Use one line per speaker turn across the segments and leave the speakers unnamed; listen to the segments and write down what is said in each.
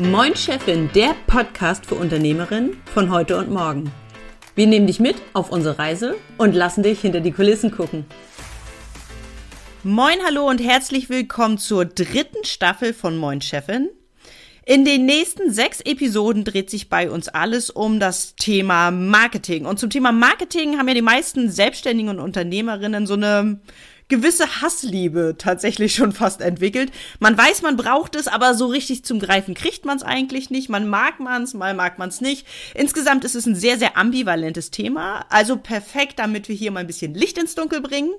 Moin Chefin, der Podcast für Unternehmerinnen von heute und morgen. Wir nehmen dich mit auf unsere Reise und lassen dich hinter die Kulissen gucken. Moin, hallo und herzlich willkommen zur dritten Staffel von Moin Chefin. In den nächsten sechs Episoden dreht sich bei uns alles um das Thema Marketing. Und zum Thema Marketing haben ja die meisten Selbstständigen und Unternehmerinnen so eine gewisse Hassliebe tatsächlich schon fast entwickelt. Man weiß, man braucht es, aber so richtig zum Greifen kriegt man es eigentlich nicht. Man mag man es, mal mag man es nicht. Insgesamt ist es ein sehr, sehr ambivalentes Thema. Also perfekt, damit wir hier mal ein bisschen Licht ins Dunkel bringen.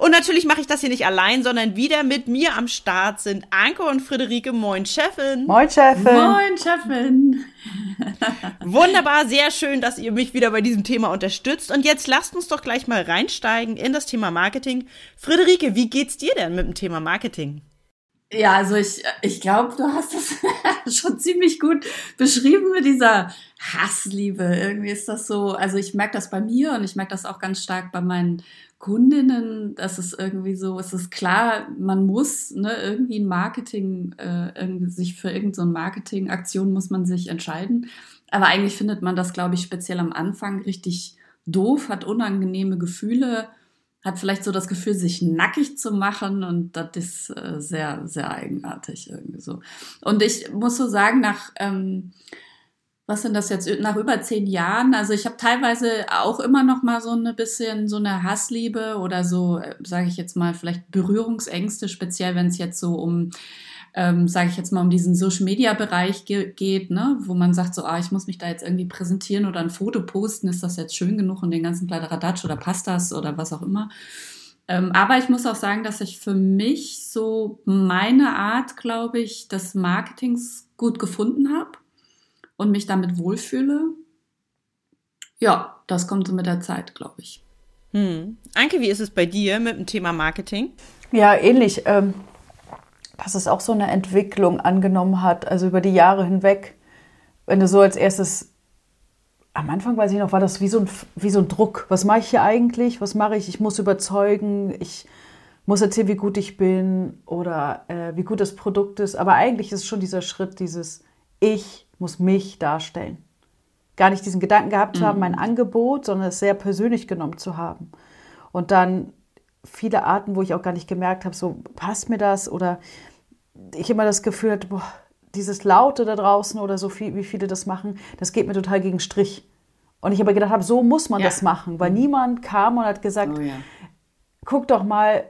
Und natürlich mache ich das hier nicht allein, sondern wieder mit mir am Start sind Anke und Friederike. Moin, Chefin.
Moin, Chefin.
Moin, Chefin.
Wunderbar, sehr schön, dass ihr mich wieder bei diesem Thema unterstützt. Und jetzt lasst uns doch gleich mal reinsteigen in das Thema Marketing. Friederike, wie geht's dir denn mit dem Thema Marketing?
Ja, also ich, ich glaube, du hast das schon ziemlich gut beschrieben mit dieser Hassliebe. Irgendwie ist das so, also ich merke das bei mir und ich merke das auch ganz stark bei meinen Kundinnen, dass es irgendwie so, es ist klar, man muss ne, irgendwie ein Marketing, äh, irgendwie sich für irgendeine so Marketingaktion muss man sich entscheiden. Aber eigentlich findet man das, glaube ich, speziell am Anfang richtig doof, hat unangenehme Gefühle, hat vielleicht so das Gefühl, sich nackig zu machen und das ist äh, sehr, sehr eigenartig irgendwie so. Und ich muss so sagen, nach ähm, was sind das jetzt nach über zehn Jahren? Also ich habe teilweise auch immer noch mal so ein bisschen so eine Hassliebe oder so, äh, sage ich jetzt mal, vielleicht Berührungsängste, speziell wenn es jetzt so um ähm, sage ich jetzt mal, um diesen Social-Media-Bereich ge geht, ne, wo man sagt so, ah, ich muss mich da jetzt irgendwie präsentieren oder ein Foto posten, ist das jetzt schön genug und den ganzen Kladderadatsch oder passt das oder was auch immer. Ähm, aber ich muss auch sagen, dass ich für mich so meine Art, glaube ich, des Marketings gut gefunden habe und mich damit wohlfühle. Ja, das kommt so mit der Zeit, glaube ich.
Hm. Anke, wie ist es bei dir mit dem Thema Marketing?
Ja, ähnlich. Ähm, dass es auch so eine Entwicklung angenommen hat, also über die Jahre hinweg. Wenn du so als erstes, am Anfang weiß ich noch, war das wie so ein, wie so ein Druck. Was mache ich hier eigentlich? Was mache ich? Ich muss überzeugen. Ich muss erzählen, wie gut ich bin oder äh, wie gut das Produkt ist. Aber eigentlich ist es schon dieser Schritt, dieses Ich muss mich darstellen. Gar nicht diesen Gedanken gehabt zu mhm. haben, mein Angebot, sondern es sehr persönlich genommen zu haben. Und dann viele Arten, wo ich auch gar nicht gemerkt habe, so passt mir das oder ich immer das Gefühl hatte, boah, dieses Laute da draußen oder so viel, wie viele das machen, das geht mir total gegen Strich. Und ich aber gedacht habe, so muss man ja. das machen, weil mhm. niemand kam und hat gesagt, oh, ja. guck doch mal,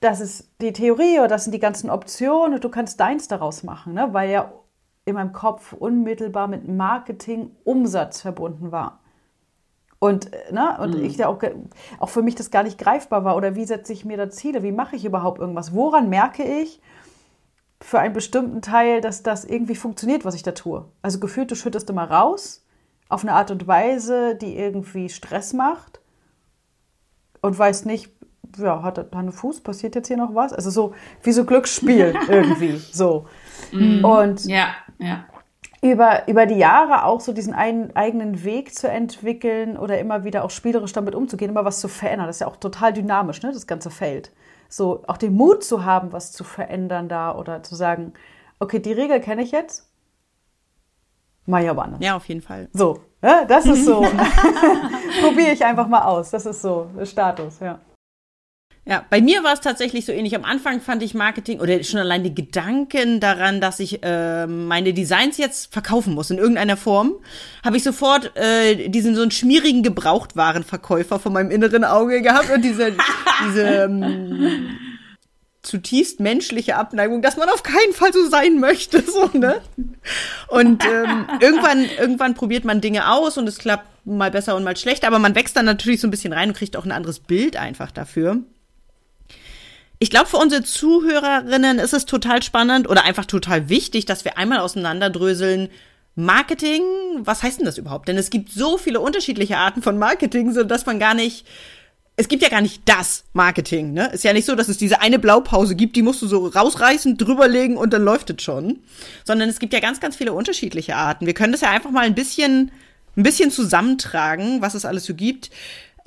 das ist die Theorie oder das sind die ganzen Optionen und du kannst deins daraus machen, ne? weil ja in meinem Kopf unmittelbar mit Marketing, Umsatz verbunden war. Und, äh, ne, und mhm. ich da auch, auch für mich das gar nicht greifbar war. Oder wie setze ich mir da Ziele? Wie mache ich überhaupt irgendwas? Woran merke ich für einen bestimmten Teil, dass das irgendwie funktioniert, was ich da tue? Also gefühlt, du schüttest immer raus auf eine Art und Weise, die irgendwie Stress macht und weißt nicht, ja, hat er Fuß, passiert jetzt hier noch was? Also so wie so Glücksspiel irgendwie, so.
Mhm. Und ja, ja.
Über, über die Jahre auch so diesen einen eigenen Weg zu entwickeln oder immer wieder auch spielerisch damit umzugehen, immer was zu verändern. Das ist ja auch total dynamisch, ne, das ganze Feld. So auch den Mut zu haben, was zu verändern da oder zu sagen, okay, die Regel kenne ich jetzt, mach ich aber anders.
Ja, auf jeden Fall.
So, ja, das ist so. Probiere ich einfach mal aus. Das ist so der Status, ja.
Ja, bei mir war es tatsächlich so ähnlich. Am Anfang fand ich Marketing oder schon allein die Gedanken daran, dass ich äh, meine Designs jetzt verkaufen muss in irgendeiner Form, habe ich sofort äh, diesen so einen schmierigen Gebrauchtwarenverkäufer vor meinem inneren Auge gehabt und diese, diese ähm, zutiefst menschliche Abneigung, dass man auf keinen Fall so sein möchte, so ne. Und ähm, irgendwann irgendwann probiert man Dinge aus und es klappt mal besser und mal schlechter, aber man wächst dann natürlich so ein bisschen rein und kriegt auch ein anderes Bild einfach dafür. Ich glaube, für unsere Zuhörerinnen ist es total spannend oder einfach total wichtig, dass wir einmal auseinanderdröseln, Marketing, was heißt denn das überhaupt? Denn es gibt so viele unterschiedliche Arten von Marketing, so dass man gar nicht, es gibt ja gar nicht das Marketing, ne? Ist ja nicht so, dass es diese eine Blaupause gibt, die musst du so rausreißen, drüberlegen und dann läuft es schon. Sondern es gibt ja ganz, ganz viele unterschiedliche Arten. Wir können das ja einfach mal ein bisschen, ein bisschen zusammentragen, was es alles so gibt.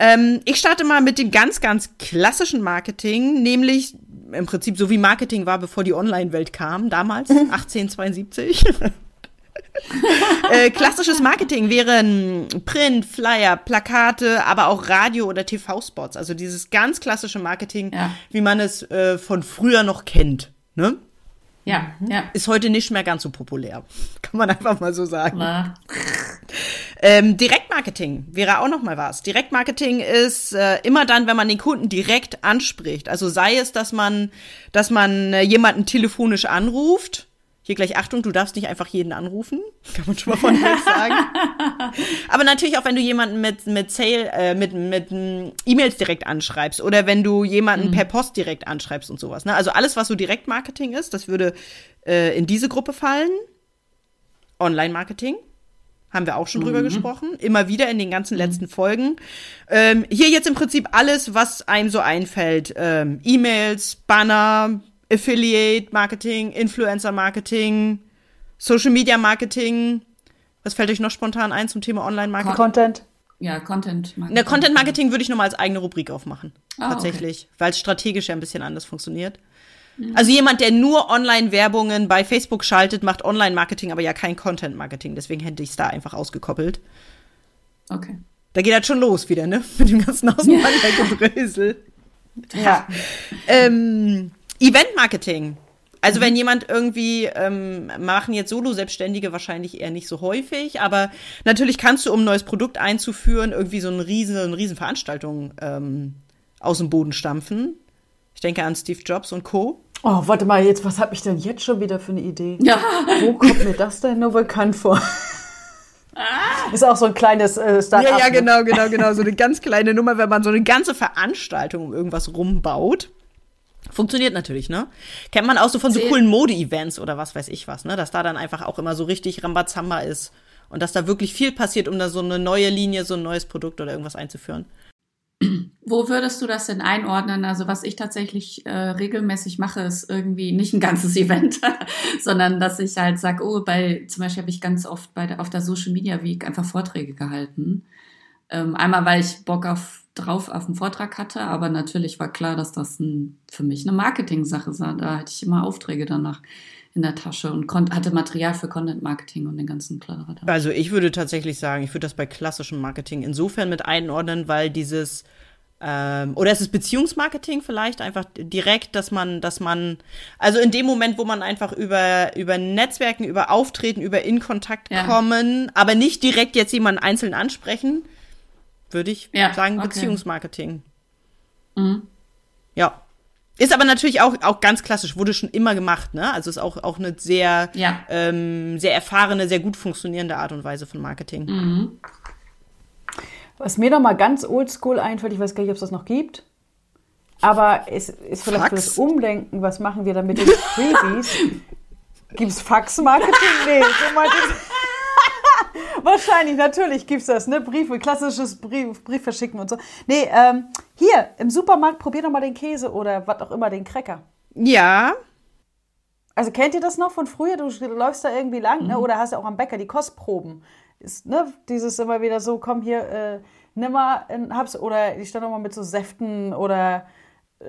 Ähm, ich starte mal mit dem ganz, ganz klassischen Marketing, nämlich im Prinzip so wie Marketing war, bevor die Online-Welt kam, damals, 1872. äh, klassisches Marketing wären Print, Flyer, Plakate, aber auch Radio- oder TV-Spots. Also dieses ganz klassische Marketing,
Ja.
wie man es äh, von früher noch kennt. Ne?
Ja, ja.
Ist heute nicht mehr ganz so populär. Kann man einfach mal so sagen.
Na,
Ähm, Direktmarketing wäre auch noch mal was. Direktmarketing ist äh, immer dann, wenn man den Kunden direkt anspricht. Also sei es, dass man, dass man äh, jemanden telefonisch anruft. Hier gleich Achtung, du darfst nicht einfach jeden anrufen. Kann man schon mal von weg sagen. Aber natürlich auch, wenn du jemanden mit mit Sale, äh, mit mit mm, E-Mails direkt anschreibst oder wenn du jemanden per Post direkt anschreibst und sowas. Ne? Also alles, was so Direktmarketing ist, das würde äh, in diese Gruppe fallen. Online-Marketing. Haben wir auch schon drüber gesprochen. Immer wieder in den ganzen letzten Folgen. Ähm, hier jetzt im Prinzip alles, was einem so einfällt. Ähm, E-Mails, Banner, Affiliate-Marketing, Influencer-Marketing, Social-Media-Marketing. Was fällt euch noch spontan ein zum Thema Online-Marketing?
Content.
ja, Content.
Ne, Content-Marketing würde ich nochmal als eigene Rubrik aufmachen.
Ah,
tatsächlich. Weil es strategisch ja ein bisschen anders funktioniert. Also jemand, der nur Online-Werbungen bei Facebook schaltet, macht Online-Marketing, aber ja kein Content-Marketing. Deswegen hätte ich es da einfach ausgekoppelt.
Okay.
Da geht das schon los wieder, ne? Mit dem ganzen Auseinandergedrösel.
Ja.
Ähm, Event-Marketing. Also wenn jemand irgendwie, ähm, machen jetzt Solo-Selbstständige wahrscheinlich eher nicht so häufig, aber natürlich kannst du, um ein neues Produkt einzuführen, irgendwie so eine riesen, eine riesen Veranstaltung ähm, aus dem Boden stampfen. Ich denke an Steve Jobs und Co.
Oh, warte mal, jetzt, was habe ich denn jetzt schon wieder für eine Idee?
Ja,
Wo kommt mir das denn nur bekannt vor? Ist auch so ein kleines äh, Start-up.
Ja, ja,
ne?
genau, genau, genau. So eine ganz kleine Nummer, wenn man so eine ganze Veranstaltung um irgendwas rumbaut. Funktioniert natürlich, ne? Kennt man auch so von so coolen Mode-Events oder was weiß ich was, ne? Dass da dann einfach auch immer so richtig Rambazamba ist. Und dass da wirklich viel passiert, um da so eine neue Linie, so ein neues Produkt oder irgendwas einzuführen.
Wo würdest du das denn einordnen? Also was ich tatsächlich äh, regelmäßig mache, ist irgendwie nicht ein ganzes Event, sondern dass ich halt sage, oh, bei zum Beispiel habe ich ganz oft bei der, auf der Social Media Week einfach Vorträge gehalten. Ähm, einmal, weil ich Bock auf drauf auf einen Vortrag hatte, aber natürlich war klar, dass das ein, für mich eine Marketing-Sache war. Da hatte ich immer Aufträge danach in der Tasche und hatte Material für Content Marketing und den ganzen Kladderadatsch.
Also ich würde tatsächlich sagen, ich würde das bei klassischem Marketing insofern mit einordnen, weil dieses ähm, oder es ist Beziehungsmarketing vielleicht einfach direkt, dass man, dass man, also in dem Moment, wo man einfach über über Netzwerken, über Auftreten, über in Kontakt
Ja.
kommen, aber nicht direkt jetzt jemanden einzeln ansprechen, würde ich
Ja,
sagen
okay.
Beziehungsmarketing.
Mhm.
Ja. Ist aber natürlich auch, auch ganz klassisch, wurde schon immer gemacht, ne? Also ist auch, auch eine sehr,
Ja.
ähm, sehr erfahrene, sehr gut funktionierende Art und Weise von Marketing.
Mhm.
Was mir noch mal ganz oldschool einfällt, ich weiß gar nicht, ob es das noch gibt, aber es ist vielleicht für
Fax?
das Umdenken, was machen wir da mit den Freebies? Gibt es Faxmarketing? Nee, so meinte ich- Wahrscheinlich, natürlich gibt's das, ne? Briefe, klassisches Brief, Brief verschicken und so. Nee, ähm, hier, im Supermarkt, probier doch mal den Käse oder was auch immer, den Cracker.
Ja,
Also kennt ihr das noch von früher? Du, läufst da irgendwie lang, ne? Oder hast ja auch am Bäcker die Kostproben. Ist, ne? Dieses immer wieder so, komm hier, äh, nimm mal, ein Hab's, oder ich stand auch mal mit so Säften oder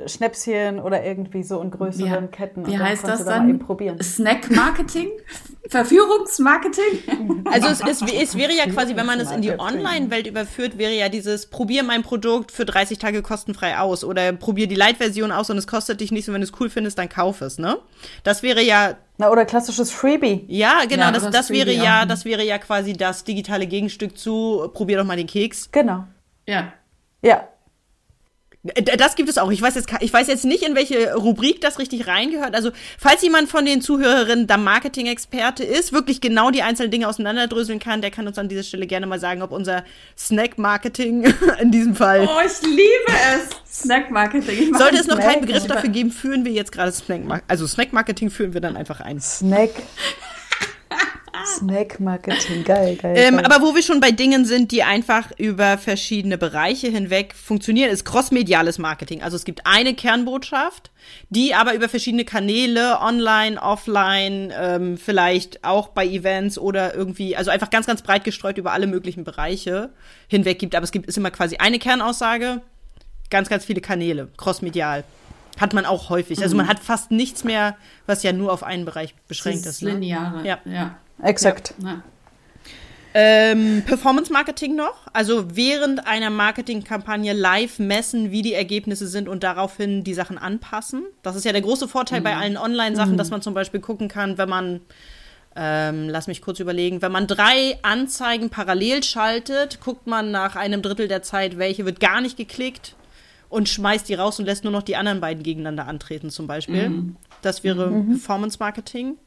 Schnäpschen oder irgendwie so in größeren Ketten.
Wie
Und dann
heißt das dann?
eben probieren.
Snack-Marketing? Verführungsmarketing?
also es, es, es wäre ja quasi, wenn man es in die. Online-Welt überführt, wäre ja dieses Probier mein Produkt für 30 Tage kostenfrei aus oder probier die Light-Version aus und es kostet dich nichts und wenn du es cool findest, dann kauf es, ne? Das wäre ja,
Na, oder klassisches Freebie.
ja, genau,
Ja,
das,
das
das wäre ja, das wäre ja quasi das digitale Gegenstück zu probier doch mal den Keks.
Genau.
Ja.
Ja.
Äh, Das gibt es auch. Ich weiß jetzt, ich weiß jetzt nicht, in welche Rubrik das richtig reingehört. Also, falls jemand von den Zuhörerinnen da Marketing-Experte ist, wirklich genau die einzelnen Dinge auseinanderdröseln kann, der kann uns an dieser Stelle gerne mal sagen, ob unser Snack-Marketing in diesem Fall.
Oh, ich liebe es. Snack-Marketing.
Sollte es noch
Snack-
keinen Begriff dafür geben, führen wir jetzt gerade Snack-Marketing. Also, Snack-Marketing führen wir dann einfach ein.
Snack. Snack-Marketing. Geil, geil.
Ähm,
geil.
aber wo wir schon bei Dingen sind, die einfach über verschiedene Bereiche hinweg funktionieren, ist crossmediales Marketing. Also es gibt eine Kernbotschaft, die aber über verschiedene Kanäle, online, offline, ähm, vielleicht auch bei Events oder irgendwie, also einfach ganz, ganz breit gestreut über alle möglichen Bereiche hinweg gibt. Aber es gibt ist immer quasi eine Kernaussage, ganz, ganz viele Kanäle, crossmedial. Hat man auch häufig. Also man hat fast nichts mehr, was ja nur auf einen Bereich beschränkt ist. Ne?
Lineare.
Ja.
ja.
Exakt.
ja.
Ähm, Performance Marketing noch, also während einer Marketingkampagne live messen, wie die Ergebnisse sind und daraufhin die Sachen anpassen. Das ist ja der große Vorteil bei allen Online-Sachen, dass man zum Beispiel gucken kann, wenn man, ähm, lass mich kurz überlegen, wenn man drei Anzeigen parallel schaltet, guckt man nach einem Drittel der Zeit, welche wird gar nicht geklickt und schmeißt die raus und lässt nur noch die anderen beiden gegeneinander antreten zum Beispiel. Das wäre Performance Marketing.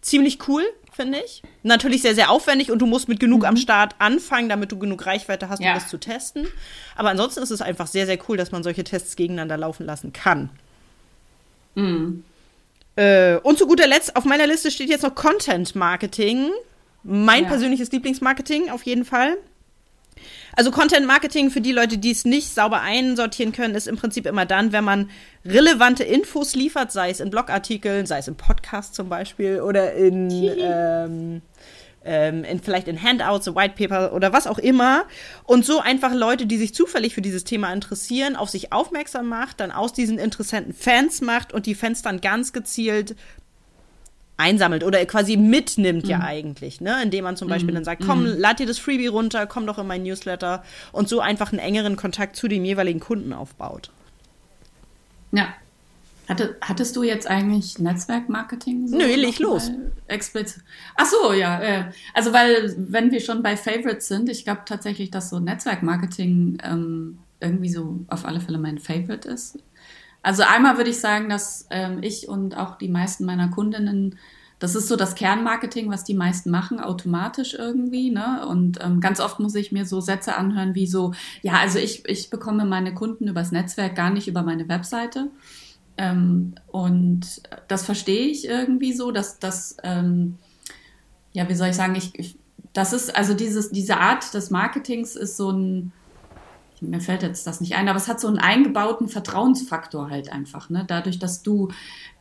Ziemlich cool, finde ich. Natürlich sehr, sehr aufwendig und du musst mit genug am Start anfangen, damit du genug Reichweite hast,
Ja.
um das zu testen. Aber ansonsten ist es einfach sehr, sehr cool, dass man solche Tests gegeneinander laufen lassen kann. Äh, und zu guter Letzt, auf meiner Liste steht jetzt noch Content Marketing. Mein
Ja.
persönliches Lieblingsmarketing, auf jeden Fall. Also Content Marketing für die Leute, die es nicht sauber einsortieren können, ist im Prinzip immer dann, wenn man relevante Infos liefert, sei es in Blogartikeln, sei es im Podcast zum Beispiel oder in, ähm, ähm, in vielleicht in Handouts, White Paper oder was auch immer. Und so einfach Leute, die sich zufällig für dieses Thema interessieren, auf sich aufmerksam macht, dann aus diesen Interessenten Fans macht und die Fans dann ganz gezielt einsammelt oder quasi mitnimmt ja eigentlich, ne? Indem man zum Beispiel dann sagt, komm, lad dir das Freebie runter, komm doch in mein Newsletter und so einfach einen engeren Kontakt zu dem jeweiligen Kunden aufbaut.
Ja. Hatte, hattest du jetzt eigentlich Netzwerkmarketing? So
Nö, leg los.
Explizit. Ach so, ja. Äh, also weil, wenn wir schon bei Favorites sind, ich glaube tatsächlich, dass so Netzwerkmarketing ähm, irgendwie so auf alle Fälle mein Favorite ist. Also einmal würde ich sagen, dass ähm, ich und auch die meisten meiner Kundinnen, das ist so das Kernmarketing, was die meisten machen, automatisch irgendwie. Ne? Und ähm, ganz oft muss ich mir so Sätze anhören wie so, ja, also ich, ich bekomme meine Kunden übers Netzwerk, gar nicht über meine Webseite. Ähm, und das verstehe ich irgendwie so, dass das, ähm, ja, wie soll ich sagen, ich, ich, das ist, also dieses, diese Art des Marketings ist so ein, mir fällt jetzt das nicht ein, aber es hat so einen eingebauten Vertrauensfaktor halt einfach, ne? Dadurch, dass du,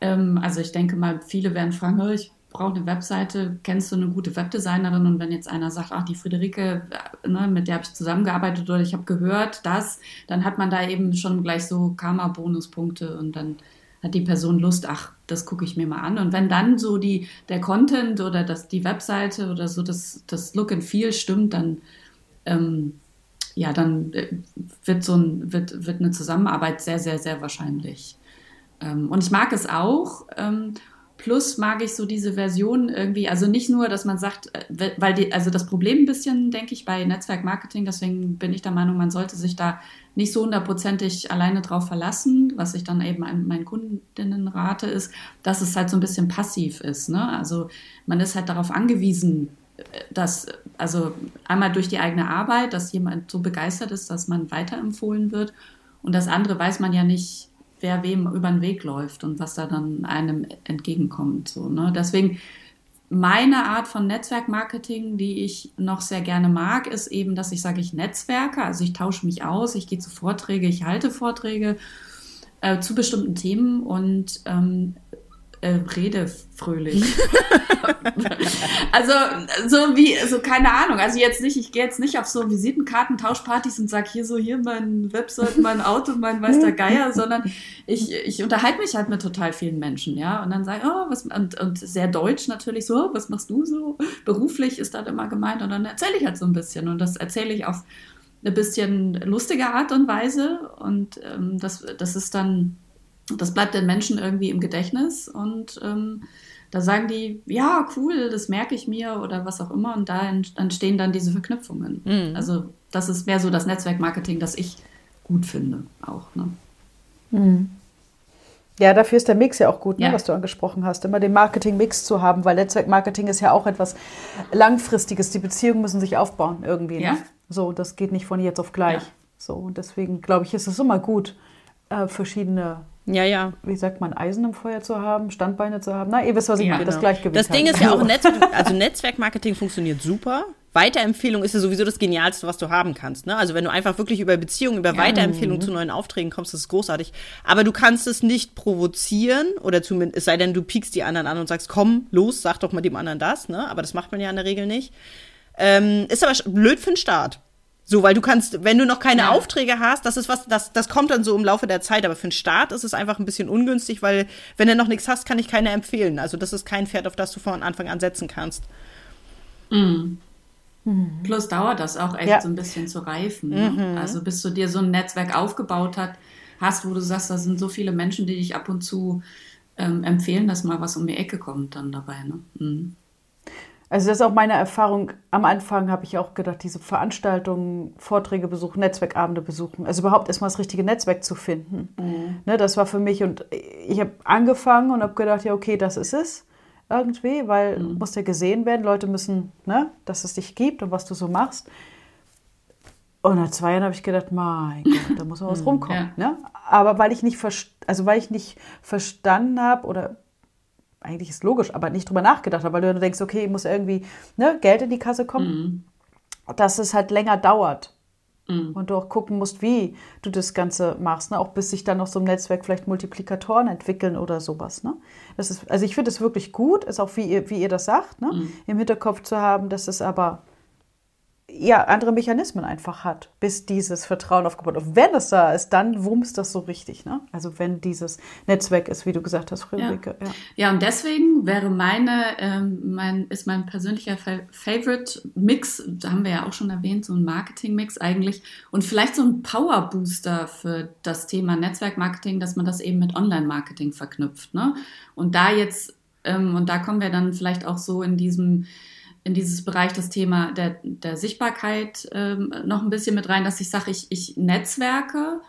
ähm, also ich denke mal, viele werden fragen, "Oh, ich brauche eine Webseite, kennst du eine gute Webdesignerin? Und wenn jetzt einer sagt, ach, die Friederike, äh, ne, mit der habe ich zusammengearbeitet oder ich habe gehört das, dann hat man da eben schon gleich so Karma-Bonuspunkte und dann hat die Person Lust, ach, das gucke ich mir mal an. Und wenn dann so die, der Content oder das, die Webseite oder so das, das Look and Feel stimmt, dann ähm, ja, dann äh, wird so ein, wird, wird eine Zusammenarbeit sehr, sehr, sehr wahrscheinlich. Ähm, und ich mag es auch. Ähm, plus mag ich so diese Version irgendwie, also nicht nur, dass man sagt, äh, weil die, also das Problem ein bisschen, denke ich, bei Netzwerkmarketing, deswegen bin ich der Meinung, man sollte sich da nicht so hundertprozentig alleine drauf verlassen, was ich dann eben an meinen Kundinnen rate, ist, dass es halt so ein bisschen passiv ist. Ne? Also man ist halt darauf angewiesen, dass, also einmal durch die eigene Arbeit, dass jemand so begeistert ist, dass man weiterempfohlen wird. Und das andere weiß man ja nicht, wer wem über den Weg läuft und was da dann einem entgegenkommt. So, ne? Deswegen meine Art von Netzwerkmarketing, die ich noch sehr gerne mag, ist eben, dass ich sage, ich netzwerke, also ich tausche mich aus, ich gehe zu Vorträge, ich halte Vorträge äh, zu bestimmten Themen und ähm, äh, rede fröhlich. also so wie, so keine Ahnung. Also jetzt nicht, ich gehe jetzt nicht auf so Visitenkarten, Tauschpartys und sag hier so, hier mein Website, mein Auto, mein weiß der Geier, sondern ich, ich unterhalte mich halt mit total vielen Menschen, ja. Und dann sage ich, oh, was, und, und sehr deutsch natürlich so, was machst du so? Beruflich ist das immer gemeint und dann erzähle ich halt so ein bisschen und das erzähle ich auf eine bisschen lustige Art und Weise und ähm, das, das ist dann das bleibt den Menschen irgendwie im Gedächtnis und ähm, da sagen die, ja, cool, das merke ich mir oder was auch immer und da entstehen dann diese Verknüpfungen.
Mhm.
Also das ist mehr so das Netzwerkmarketing, das ich gut finde auch. Ne?
Ja, dafür ist der Mix ja auch gut, ne,
Ja.
was du angesprochen hast, immer den Marketing-Mix zu haben, weil Netzwerkmarketing ist ja auch etwas Langfristiges. Die Beziehungen müssen sich aufbauen irgendwie.
Ja.
Ne? So, das geht nicht von jetzt auf gleich.
Ja.
So, und deswegen glaube ich, ist es immer gut, äh, verschiedene,
Ja, ja.
wie sagt man, Eisen im Feuer zu haben, Standbeine zu haben. Na, ihr wisst, was ich
Ja,
meine, das
Genau.
Gleichgewicht.
Das Ding
halten.
ist ja auch, Netz also Netzwerkmarketing funktioniert super. Weiterempfehlung ist ja sowieso das Genialste, was du haben kannst. Ne? Also wenn du einfach wirklich über Beziehungen, über Weiterempfehlung zu neuen Aufträgen kommst, das ist großartig. Aber du kannst es nicht provozieren oder zumindest, es sei denn, du piekst die anderen an und sagst, komm, los, sag doch mal dem anderen das. Ne? Aber das macht man ja in der Regel nicht. Ähm, ist aber blöd für den Start. So, weil du kannst, wenn du noch keine ja. Aufträge hast, das ist was, das, das kommt dann so im Laufe der Zeit, aber für den Start ist es einfach ein bisschen ungünstig, weil wenn du noch nichts hast, kann ich keine empfehlen. Also das ist kein Pferd, auf das du von Anfang an setzen kannst.
Mhm. Mhm. Plus dauert das auch echt ja. so ein bisschen zu reifen. Ne? Mhm. Also bis du dir so ein Netzwerk aufgebaut hat, hast, wo du sagst, da sind so viele Menschen, die dich ab und zu ähm, empfehlen, dass mal was um die Ecke kommt dann dabei. Ne?
Also das ist auch meine Erfahrung. Am Anfang habe ich auch gedacht, diese Veranstaltungen, Vorträge besuchen, Netzwerkabende besuchen, also überhaupt erstmal das richtige Netzwerk zu finden. Mhm. Ne, das war für mich und ich habe angefangen und habe gedacht, ja okay, das ist es irgendwie, weil mhm. muss ja gesehen werden, Leute müssen, ne, dass es dich gibt und was du so machst. Und nach zwei Jahren habe ich gedacht, mein Gott, da muss was mhm, rumkommen. Ja. Ne? Aber weil ich nicht, also weil ich nicht verstanden habe oder eigentlich ist logisch, aber nicht drüber nachgedacht habe, weil du denkst, okay, ich muss irgendwie ne, Geld in die Kasse kommen, mhm. dass es halt länger dauert. Mhm. Und du auch gucken musst, wie du das Ganze machst, ne? auch bis sich dann noch so ein Netzwerk vielleicht Multiplikatoren entwickeln oder sowas. Ne? Das ist, also ich finde es wirklich gut, ist auch wie ihr, wie ihr das sagt, ne? Mhm. im Hinterkopf zu haben, dass es aber ja, andere Mechanismen einfach hat, bis dieses Vertrauen aufgebaut wird. Und wenn es da ist, dann wumms das so richtig. Ne? Also wenn dieses Netzwerk ist, wie du gesagt hast, Friederike.
Ja, ja. ja und deswegen wäre meine, ähm, mein, ist mein persönlicher Favorite Mix, da haben wir ja auch schon erwähnt, so ein Marketing-Mix eigentlich und vielleicht so ein Power-Booster für das Thema Netzwerkmarketing, dass man das eben mit Online-Marketing verknüpft. Ne? Und da jetzt, ähm, und da kommen wir dann vielleicht auch so in diesem in dieses Bereich das Thema der, der Sichtbarkeit ähm, noch ein bisschen mit rein, dass ich sage, ich, ich netzwerke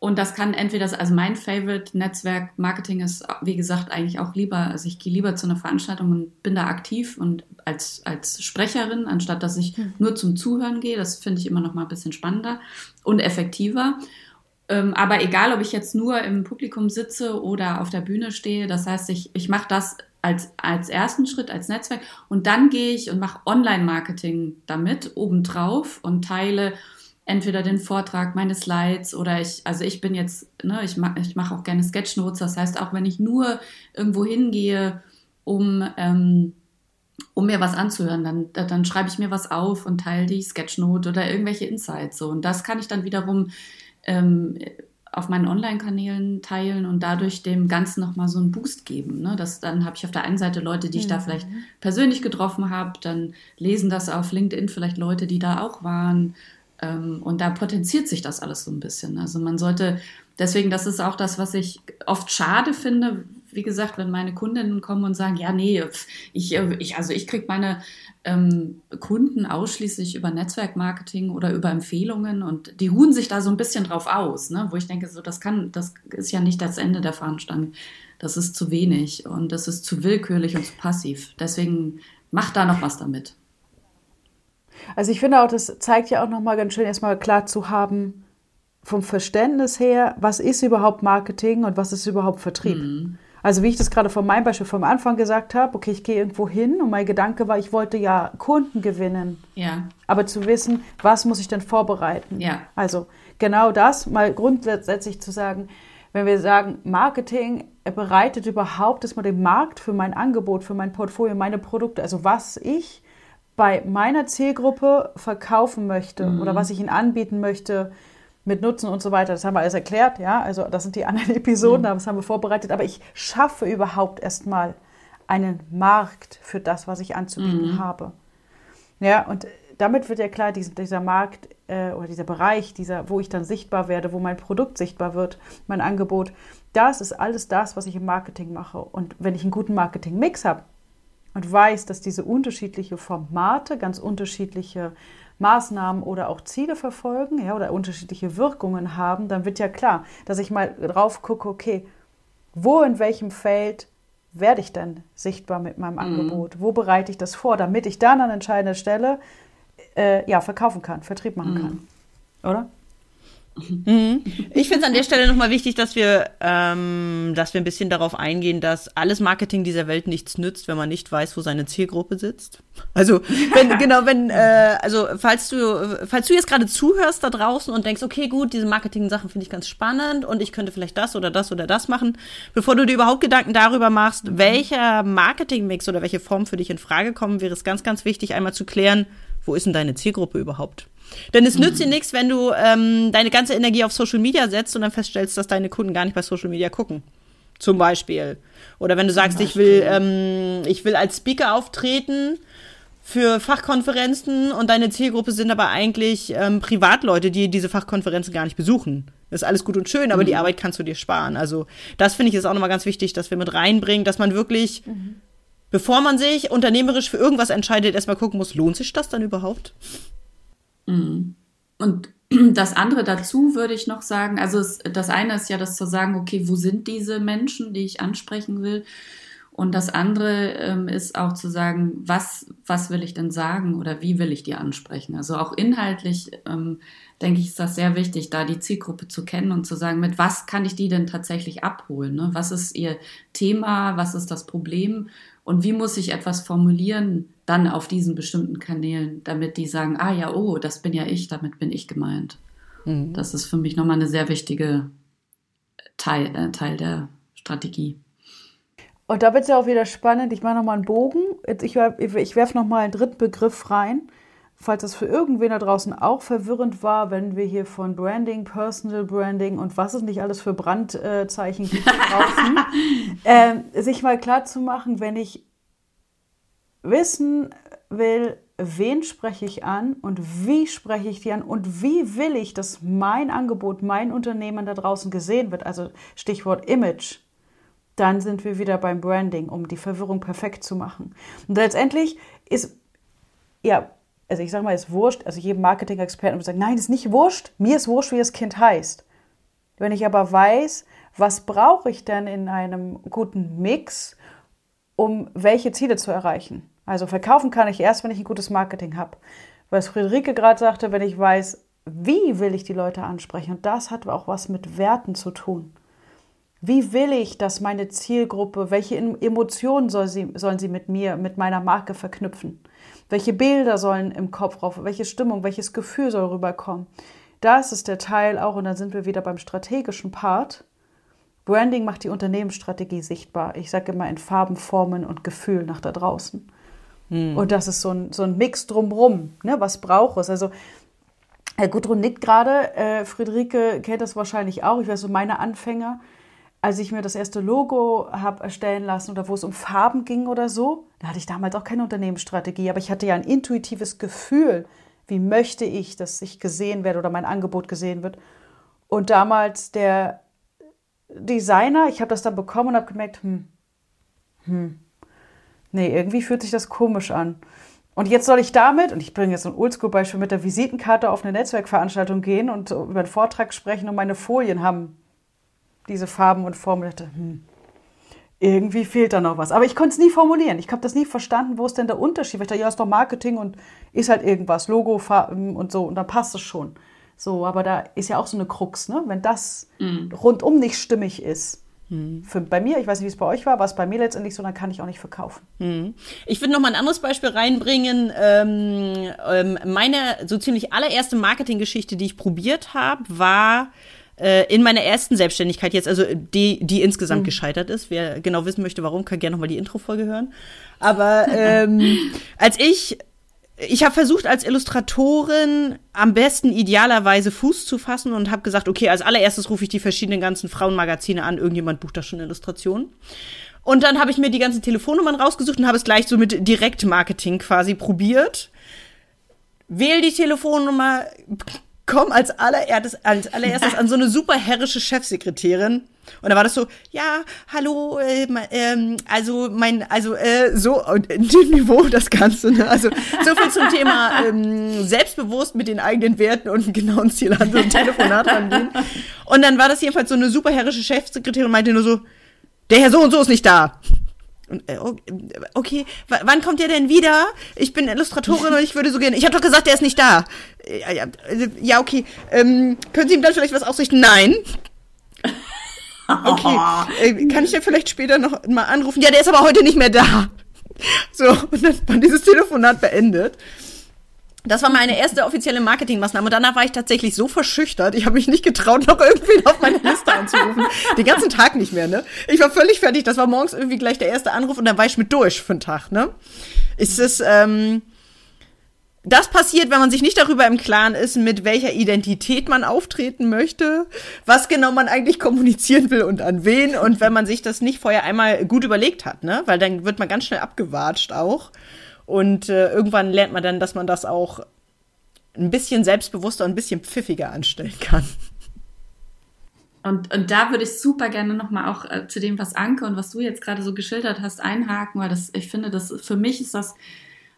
und das kann entweder, also mein Favorite Netzwerk Marketing ist, wie gesagt, eigentlich auch lieber, also ich gehe lieber zu einer Veranstaltung und bin da aktiv und als, als Sprecherin, anstatt dass ich hm. nur zum Zuhören gehe. Das finde ich immer noch mal ein bisschen spannender und effektiver. Ähm, aber egal, ob ich jetzt nur im Publikum sitze oder auf der Bühne stehe, das heißt, ich, ich mache das als, als ersten Schritt, als Netzwerk. Und dann gehe ich und mache Online-Marketing damit obendrauf und teile entweder den Vortrag, meine Slides oder ich, also ich bin jetzt, ne, ich mache ich mach auch gerne Sketchnotes. Das heißt, auch wenn ich nur irgendwo hingehe, um, ähm, um mir was anzuhören, dann, dann schreibe ich mir was auf und teile die Sketchnote oder irgendwelche Insights. So. Und das kann ich dann wiederum ähm, auf meinen Online-Kanälen teilen und dadurch dem Ganzen nochmal so einen Boost geben. Ne? Das, dann habe ich auf der einen Seite Leute, die ich mhm. da vielleicht persönlich getroffen habe, dann lesen das auf LinkedIn vielleicht Leute, die da auch waren. Ähm, und da potenziert sich das alles so ein bisschen. Also man sollte, deswegen, das ist auch das, was ich oft schade finde, wie gesagt, wenn meine Kundinnen kommen und sagen, ja, nee, ich, ich also ich kriege meine ähm, Kunden ausschließlich über Netzwerkmarketing oder über Empfehlungen und die ruhen sich da so ein bisschen drauf aus, ne? wo ich denke, so das kann, das ist ja nicht das Ende der Fahnenstange. Das ist zu wenig und das ist zu willkürlich und zu passiv. Deswegen macht da noch was damit.
Also ich finde auch, das zeigt ja auch nochmal ganz schön, erstmal klar zu haben, vom Verständnis her, was ist überhaupt Marketing und was ist überhaupt Vertrieb. Mhm. Also wie ich das gerade von meinem Beispiel vom Anfang gesagt habe, okay, ich gehe irgendwo hin und mein Gedanke war, ich wollte ja Kunden gewinnen.
Ja.
Aber zu wissen, was muss ich denn vorbereiten?
Ja.
Also genau das, mal grundsätzlich zu sagen, wenn wir sagen, Marketing bereitet überhaupt erstmal den Markt für mein Angebot, für mein Portfolio, meine Produkte, also was ich bei meiner Zielgruppe verkaufen möchte mhm. oder was ich ihnen anbieten möchte, mit Nutzen und so weiter. Das haben wir alles erklärt, ja. Also das sind die anderen Episoden, mhm. das haben wir vorbereitet. Aber ich schaffe überhaupt erstmal einen Markt für das, was ich anzubieten mhm. habe. Ja, und damit wird ja klar, dieser, Markt äh, oder dieser Bereich, dieser, wo ich dann sichtbar werde, wo mein Produkt sichtbar wird, mein Angebot, das ist alles das, was ich im Marketing mache. Und wenn ich einen guten Marketing-Mix habe und weiß, dass diese unterschiedlichen Formate ganz unterschiedliche Maßnahmen oder auch Ziele verfolgen ja, oder unterschiedliche Wirkungen haben, dann wird ja klar, dass ich mal drauf gucke, okay, wo in welchem Feld werde ich denn sichtbar mit meinem mhm. Angebot? Wo bereite ich das vor, damit ich dann an entscheidender Stelle äh, ja, verkaufen kann, Vertrieb machen mhm. kann? Oder?
Mhm. Ich finde es an der Stelle nochmal wichtig, dass wir, ähm, dass wir ein bisschen darauf eingehen, dass alles Marketing dieser Welt nichts nützt, wenn man nicht weiß, wo seine Zielgruppe sitzt. Also, wenn, genau, wenn, äh, also, falls du, falls du jetzt gerade zuhörst da draußen und denkst, okay, gut, diese Marketing-Sachen finde ich ganz spannend und ich könnte vielleicht das oder das oder das machen, bevor du dir überhaupt Gedanken darüber machst, welcher Marketing-Mix oder welche Form für dich in Frage kommen, wäre es ganz, ganz wichtig, einmal zu klären, wo ist denn deine Zielgruppe überhaupt? Denn es nützt dir mhm. nichts, wenn du ähm, deine ganze Energie auf Social Media setzt und dann feststellst, dass deine Kunden gar nicht bei Social Media gucken. Zum Beispiel. Oder wenn du sagst, ich will, ähm, ich will als Speaker auftreten für Fachkonferenzen und deine Zielgruppe sind aber eigentlich ähm, Privatleute, die diese Fachkonferenzen gar nicht besuchen. Das ist alles gut und schön, aber mhm. die Arbeit kannst du dir sparen. Also das finde ich ist auch nochmal ganz wichtig, dass wir mit reinbringen, dass man wirklich, mhm. Bevor man sich unternehmerisch für irgendwas entscheidet, erstmal gucken muss, lohnt sich das dann überhaupt?
Mhm. Und das andere dazu würde ich noch sagen, also es, das eine ist ja das zu sagen, okay, wo sind diese Menschen, die ich ansprechen will? Und das andere ähm, ist auch zu sagen, was, was will ich denn sagen oder wie will ich die ansprechen? Also auch inhaltlich, ähm, denke ich, ist das sehr wichtig, da die Zielgruppe zu kennen und zu sagen, mit was kann ich die denn tatsächlich abholen? Ne? Was ist ihr Thema? Was ist das Problem? Und wie muss ich etwas formulieren dann auf diesen bestimmten Kanälen, damit die sagen, ah ja, oh, das bin ja ich, damit bin ich gemeint. Mhm. Das ist für mich nochmal eine sehr wichtige Teil, äh, Teil der Strategie.
Und da wird es ja auch wieder spannend. Ich mache nochmal einen Bogen. Ich, ich werfe nochmal einen dritten Begriff rein. Falls das für irgendwen da draußen auch verwirrend war, wenn wir hier von Branding, Personal Branding und was es nicht alles für Brandzeichen gibt draußen, äh, sich mal klar zu machen, wenn ich wissen will, wen spreche ich an und wie spreche ich die an und wie will ich, dass mein Angebot, mein Unternehmen da draußen gesehen wird, also Stichwort Image dann sind wir wieder beim Branding, um die Verwirrung perfekt zu machen. Und letztendlich ist, ja, also ich sage mal, ist wurscht, also jedem Marketing-Experten würde sagen, nein, ist nicht wurscht, mir ist wurscht, wie das Kind heißt. Wenn ich aber weiß, was brauche ich denn in einem guten Mix, um welche Ziele zu erreichen? Also verkaufen kann ich erst, wenn ich ein gutes Marketing habe. Was Friederike gerade sagte, wenn ich weiß, wie will ich die Leute ansprechen? Und das hat auch was mit Werten zu tun. Wie will ich, dass meine Zielgruppe, welche Emotionen soll sie, sollen sie mit mir, mit meiner Marke verknüpfen? Welche Bilder sollen im Kopf rauf, welche Stimmung, welches Gefühl soll rüberkommen? Das ist der Teil auch, und dann sind wir wieder beim strategischen Part. Branding macht die Unternehmensstrategie sichtbar. Ich sage immer in Farben, Formen und Gefühl nach da draußen. Hm. Und das ist so ein, so ein Mix drumrum. Ne? Was braucht es? Also, Herr Gudrun nickt gerade. Äh, Friederike kennt das wahrscheinlich auch. Ich weiß so, meine Anfänger als ich mir das erste Logo habe erstellen lassen oder wo es um Farben ging oder so, da hatte ich damals auch keine Unternehmensstrategie, aber ich hatte ja ein intuitives Gefühl, wie möchte ich, dass ich gesehen werde oder mein Angebot gesehen wird. Und damals der Designer, ich habe das dann bekommen und habe gemerkt, hm, hm, nee, irgendwie fühlt sich das komisch an. Und jetzt soll ich damit, und ich bringe jetzt ein Oldschool-Beispiel, mit der Visitenkarte auf eine Netzwerkveranstaltung gehen und über einen Vortrag sprechen und meine Folien haben diese Farben und Formen. Dachte, hm, irgendwie fehlt da noch was. Aber ich konnte es nie formulieren. Ich habe das nie verstanden, wo ist denn der Unterschied? Weil ich dachte, ja, ist doch Marketing und ist halt irgendwas, Logo, Farben und so, und dann passt es schon. So, aber da ist ja auch so eine Krux, ne? Wenn das mm. rundum nicht stimmig ist. Mm. Für, bei mir, ich weiß nicht, wie es bei euch war, war es bei mir letztendlich so, dann kann ich auch nicht verkaufen.
Mm. Ich würde noch mal ein anderes Beispiel reinbringen. Ähm, ähm, meine so ziemlich allererste Marketinggeschichte, die ich probiert habe, war äh, in meiner ersten Selbstständigkeit jetzt, also die, die insgesamt mhm. gescheitert ist. Wer genau wissen möchte, warum, kann gerne nochmal die Intro-Folge hören. Aber ähm, als ich ich habe versucht, als Illustratorin am besten idealerweise Fuß zu fassen und habe gesagt, okay, als allererstes rufe ich die verschiedenen ganzen Frauenmagazine an. Irgendjemand bucht da schon Illustrationen. Und dann habe ich mir die ganzen Telefonnummern rausgesucht und habe es gleich so mit Direktmarketing quasi probiert. Wähl die Telefonnummer, komme als allererstes, als allererstes an so eine super herrische Chefsekretärin. Und da war das so, ja, hallo, äh, ähm, also mein, also äh, so und dem Niveau das Ganze. Ne? Also so viel zum Thema ähm, selbstbewusst mit den eigenen Werten und einem genauen Ziel an so ein Telefonat rangehen. Und dann war das jedenfalls so eine super herrische Chefsekretärin meinte nur so, der Herr so und so ist nicht da. Äh, okay, wann kommt er denn wieder? Ich bin Illustratorin und ich würde so gerne. Ich habe doch gesagt, er ist nicht da. Ja, ja, ja okay. Ähm, können Sie ihm dann vielleicht was ausrichten? Nein. Okay. Äh, kann ich ja vielleicht später noch mal anrufen? Ja, der ist aber heute nicht mehr da. So, und dann war dieses Telefonat beendet. Das war meine erste offizielle Marketingmaßnahme. Und danach war ich tatsächlich so verschüchtert. Ich habe mich nicht getraut, noch irgendwen auf meine Liste anzurufen. Den ganzen Tag nicht mehr, ne? Ich war völlig fertig. Das war morgens irgendwie gleich der erste Anruf und dann war ich mit durch für den Tag, ne? Ist es, ähm, das passiert, wenn man sich nicht darüber im Klaren ist, mit welcher Identität man auftreten möchte, was genau man eigentlich kommunizieren will und an wen und wenn man sich das nicht vorher einmal gut überlegt hat, ne? Weil dann wird man ganz schnell abgewatscht auch. Und äh, irgendwann lernt man dann, dass man das auch ein bisschen selbstbewusster und ein bisschen pfiffiger anstellen kann.
Und, und da würde ich super gerne nochmal auch äh, zu dem, was Anke und was du jetzt gerade so geschildert hast, einhaken, weil das, ich finde, das für mich ist das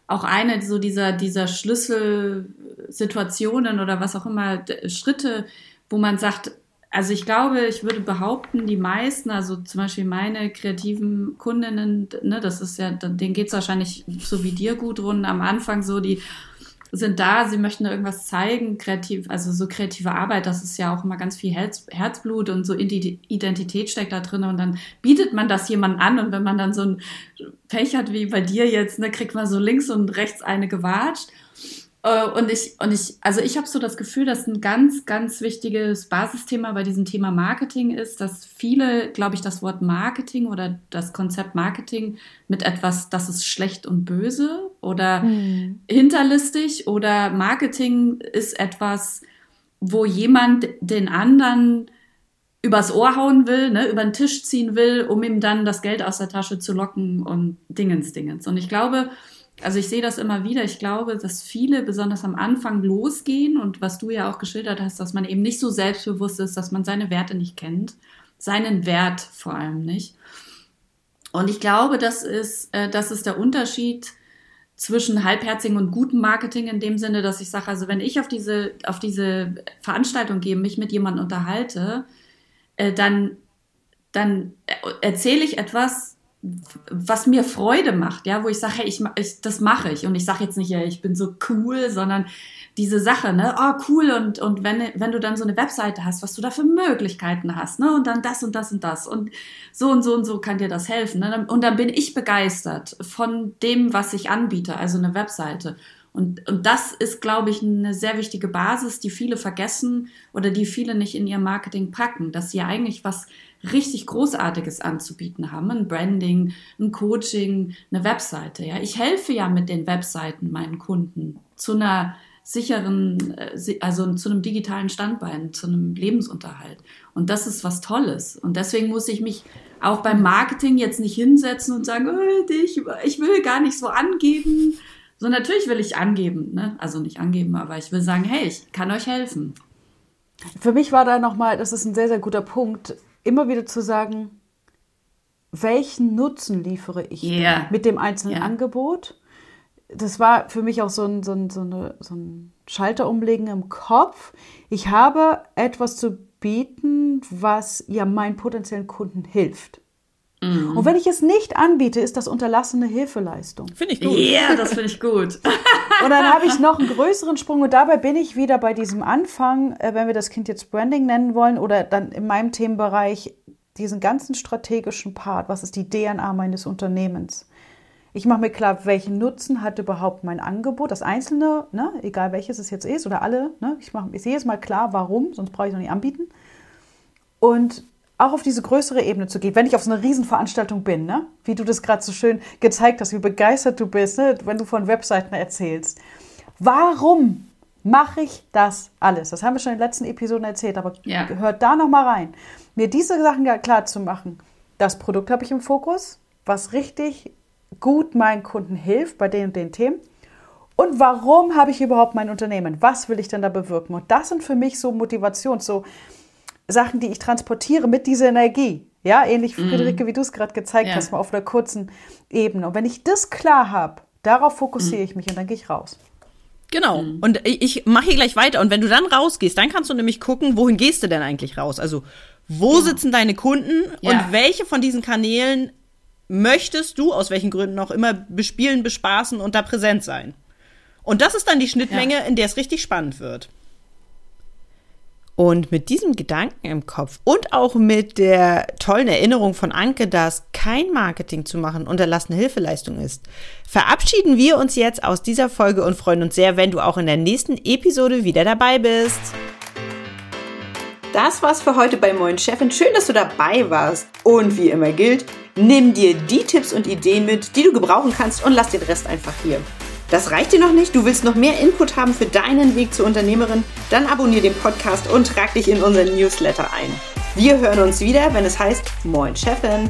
auch eine so dieser, dieser Schlüsselsituationen oder was auch immer, Schritte, wo man sagt, also ich glaube, ich würde behaupten, die meisten, also zum Beispiel meine kreativen Kundinnen, ne, das ist ja, denen geht's wahrscheinlich so wie dir gut rund. Am Anfang so, die sind da, sie möchten irgendwas zeigen, kreativ, also so kreative Arbeit, das ist ja auch immer ganz viel Herz, Herzblut und so Identität steckt da drin und dann bietet man das jemandem an und wenn man dann so ein Pech hat wie bei dir jetzt, ne, kriegt man so links und rechts eine gewatscht und ich, und ich, also ich habe so das Gefühl, dass ein ganz, ganz wichtiges Basisthema bei diesem Thema Marketing ist, dass viele, glaube ich, das Wort Marketing oder das Konzept Marketing mit etwas, das ist schlecht und böse oder hm. hinterlistig oder Marketing ist etwas, wo jemand den anderen übers Ohr hauen will, ne, über den Tisch ziehen will, um ihm dann das Geld aus der Tasche zu locken und Dingens, Dingens. Und ich glaube, also ich sehe das immer wieder. Ich glaube, dass viele besonders am Anfang losgehen und was du ja auch geschildert hast, dass man eben nicht so selbstbewusst ist, dass man seine Werte nicht kennt, seinen Wert vor allem nicht. Und ich glaube, das ist, äh, das ist der Unterschied zwischen halbherzigen und gutem Marketing in dem Sinne, dass ich sage, also wenn ich auf diese, auf diese Veranstaltung gehe, mich mit jemandem unterhalte, äh, dann, dann erzähle ich etwas, was mir Freude macht, ja, wo ich sage, hey, ich, ich das mache ich. Und ich sage jetzt nicht, ja, ich bin so cool, sondern diese Sache, ne, oh cool. Und und wenn wenn du dann so eine Webseite hast, was du da für Möglichkeiten hast, ne, und dann das und das und das. Und so und so und so kann dir das helfen, ne, und dann bin ich begeistert von dem, was ich anbiete, also eine Webseite und, und das ist, glaube ich, eine sehr wichtige Basis, die viele vergessen oder die viele nicht in ihr Marketing packen, dass sie eigentlich was richtig Großartiges anzubieten haben. Ein Branding, ein Coaching, eine Webseite. Ja, ich helfe ja mit den Webseiten meinen Kunden zu einer sicheren, äh, also zu einem digitalen Standbein, zu einem Lebensunterhalt. Und das ist was Tolles. Und deswegen muss ich mich auch beim Marketing jetzt nicht hinsetzen und sagen, oh, ich, ich will gar nicht so angeben. So natürlich will ich angeben, ne? also nicht angeben, aber ich will sagen, hey, ich kann euch helfen.
Für mich war da nochmal, das ist ein sehr, sehr guter Punkt, immer wieder zu sagen, welchen Nutzen liefere ich yeah. mit dem einzelnen yeah. Angebot? Das war für mich auch so ein, so, ein, so, eine, so ein Schalter umlegen im Kopf. Ich habe etwas zu bieten, was ja meinen potenziellen Kunden hilft. Mhm. Und wenn ich es nicht anbiete, ist das unterlassene Hilfeleistung.
Finde ich gut.
Ja, yeah, das finde ich gut.
und dann habe ich noch einen größeren Sprung und dabei bin ich wieder bei diesem Anfang, äh, wenn wir das Kind jetzt Branding nennen wollen oder dann in meinem Themenbereich diesen ganzen strategischen Part, was ist die DNA meines Unternehmens? Ich mache mir klar, welchen Nutzen hat überhaupt mein Angebot, das Einzelne, ne, egal welches es jetzt ist oder alle. Ne, ich, mach, ich sehe jetzt mal klar, warum, sonst brauche ich es noch nicht anbieten. Und auch auf diese größere Ebene zu gehen, wenn ich auf so einer Riesenveranstaltung bin, ne? wie du das gerade so schön gezeigt hast, wie begeistert du bist, ne? wenn du von Webseiten erzählst. Warum mache ich das alles? Das haben wir schon in den letzten Episoden erzählt, aber ja. hört da noch mal rein. Mir diese Sachen klar zu machen. Das Produkt habe ich im Fokus, was richtig gut meinen Kunden hilft bei den und den Themen. Und warum habe ich überhaupt mein Unternehmen? Was will ich denn da bewirken? Und das sind für mich so Motivations, so Sachen, die ich transportiere mit dieser Energie. Ja, ähnlich, mhm. Friederike, wie du es gerade gezeigt ja. hast, mal auf einer kurzen Ebene. Und wenn ich das klar habe, darauf fokussiere mhm. ich mich und dann gehe ich raus.
Genau. Mhm. Und ich mache hier gleich weiter. Und wenn du dann rausgehst, dann kannst du nämlich gucken, wohin gehst du denn eigentlich raus? Also, wo ja. sitzen deine Kunden ja. und welche von diesen Kanälen möchtest du, aus welchen Gründen auch immer, bespielen, bespaßen und da präsent sein? Und das ist dann die Schnittmenge, in der es richtig spannend wird. Und mit diesem Gedanken im Kopf und auch mit der tollen Erinnerung von Anke, dass kein Marketing zu machen unterlassene Hilfeleistung ist, verabschieden wir uns jetzt aus dieser Folge und freuen uns sehr, wenn du auch in der nächsten Episode wieder dabei bist. Das war's für heute bei Moin Chefin. Schön, dass du dabei warst. Und wie immer gilt, nimm dir die Tipps und Ideen mit, die du gebrauchen kannst und lass den Rest einfach hier. Das reicht dir noch nicht? Du willst noch mehr Input haben für deinen Weg zur Unternehmerin? Dann abonniere den Podcast und trag dich in unseren Newsletter ein. Wir hören uns wieder, wenn es heißt Moin Chefin.